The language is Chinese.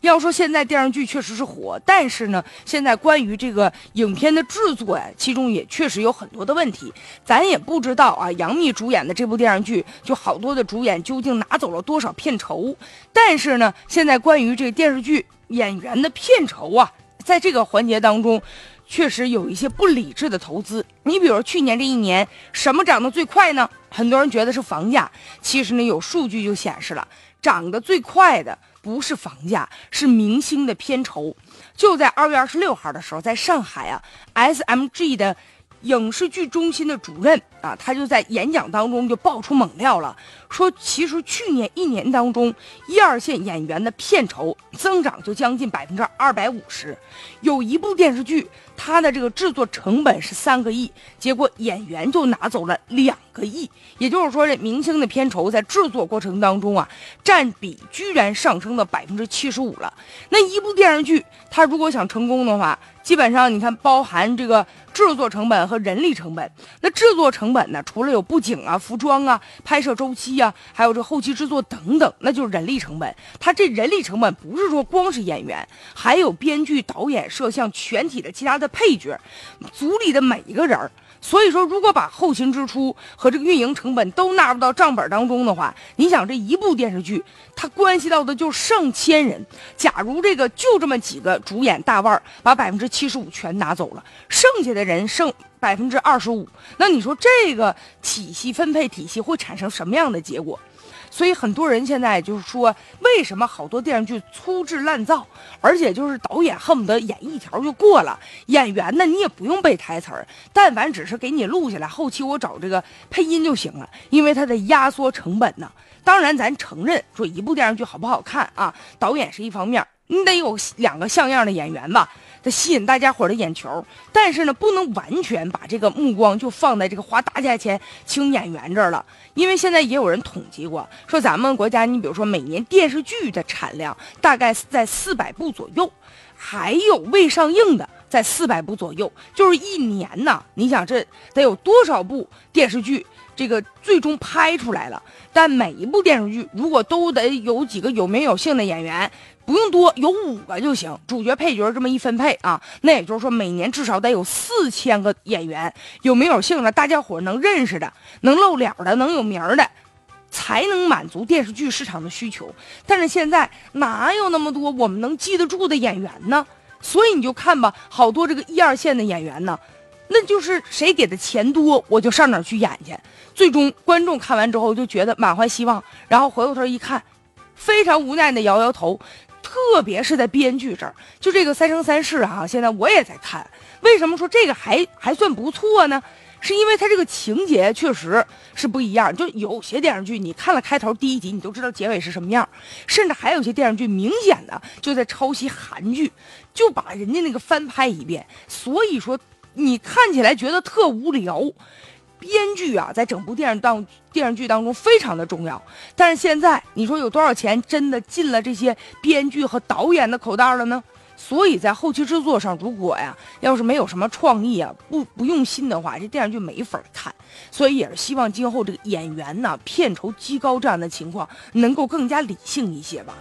要说现在电视剧确实是火，但是呢，现在关于这个影片的制作呀，其中也确实有很多的问题。咱也不知道啊，杨幂主演的这部电视剧，就好多的主演究竟拿走了多少片酬。但是呢，现在关于这个电视剧演员的片酬啊，在这个环节当中，确实有一些不理智的投资。你比如去年这一年，什么涨得最快呢？很多人觉得是房价，其实呢，有数据就显示了，涨得最快的。不是房价，是明星的片酬。就在二月二十六号的时候，在上海啊，SMG 的。影视剧中心的主任啊，他就在演讲当中就爆出猛料了，说其实去年一年当中，一二线演员的片酬增长就将近百分之二百五十。有一部电视剧，它的这个制作成本是三个亿，结果演员就拿走了两个亿。也就是说，这明星的片酬在制作过程当中啊，占比居然上升到百分之七十五了。那一部电视剧，它如果想成功的话，基本上你看，包含这个制作成本和人力成本。那制作成本呢，除了有布景啊、服装啊、拍摄周期啊，还有这后期制作等等，那就是人力成本。它这人力成本不是说光是演员，还有编剧、导演、摄像全体的其他的配角，组里的每一个人儿。所以说，如果把后勤支出和这个运营成本都纳入到账本当中的话，你想这一部电视剧，它关系到的就上千人。假如这个就这么几个主演大腕儿把百分之七十五全拿走了，剩下的人剩百分之二十五，那你说这个体系分配体系会产生什么样的结果？所以很多人现在就是说，为什么好多电视剧粗制滥造，而且就是导演恨不得演一条就过了，演员呢你也不用背台词儿，但凡只是给你录下来，后期我找这个配音就行了，因为它的压缩成本呢。当然，咱承认说一部电视剧好不好看啊，导演是一方面，你得有两个像样的演员吧。得吸引大家伙的眼球，但是呢，不能完全把这个目光就放在这个花大价钱请演员这儿了。因为现在也有人统计过，说咱们国家，你比如说每年电视剧的产量大概在四百部左右，还有未上映的在四百部左右，就是一年呐，你想这得有多少部电视剧？这个最终拍出来了，但每一部电视剧如果都得有几个有名有姓的演员，不用多，有五个就行。主角配角这么一分配啊，那也就是说每年至少得有四千个演员，有名有姓的，大家伙能认识的，能露脸的，能有名的，才能满足电视剧市场的需求。但是现在哪有那么多我们能记得住的演员呢？所以你就看吧，好多这个一二线的演员呢。那就是谁给的钱多，我就上哪儿去演去。最终观众看完之后就觉得满怀希望，然后回过头一看，非常无奈的摇摇头。特别是在编剧这儿，就这个《三生三世》啊，现在我也在看。为什么说这个还还算不错呢？是因为它这个情节确实是不一样。就有些电视剧，你看了开头第一集，你都知道结尾是什么样。甚至还有些电视剧，明显的就在抄袭韩剧，就把人家那个翻拍一遍。所以说。你看起来觉得特无聊，编剧啊，在整部电视当电视剧当中非常的重要。但是现在你说有多少钱真的进了这些编剧和导演的口袋了呢？所以在后期制作上，如果呀要是没有什么创意啊，不不用心的话，这电视剧没法看。所以也是希望今后这个演员呢片酬极高这样的情况能够更加理性一些吧。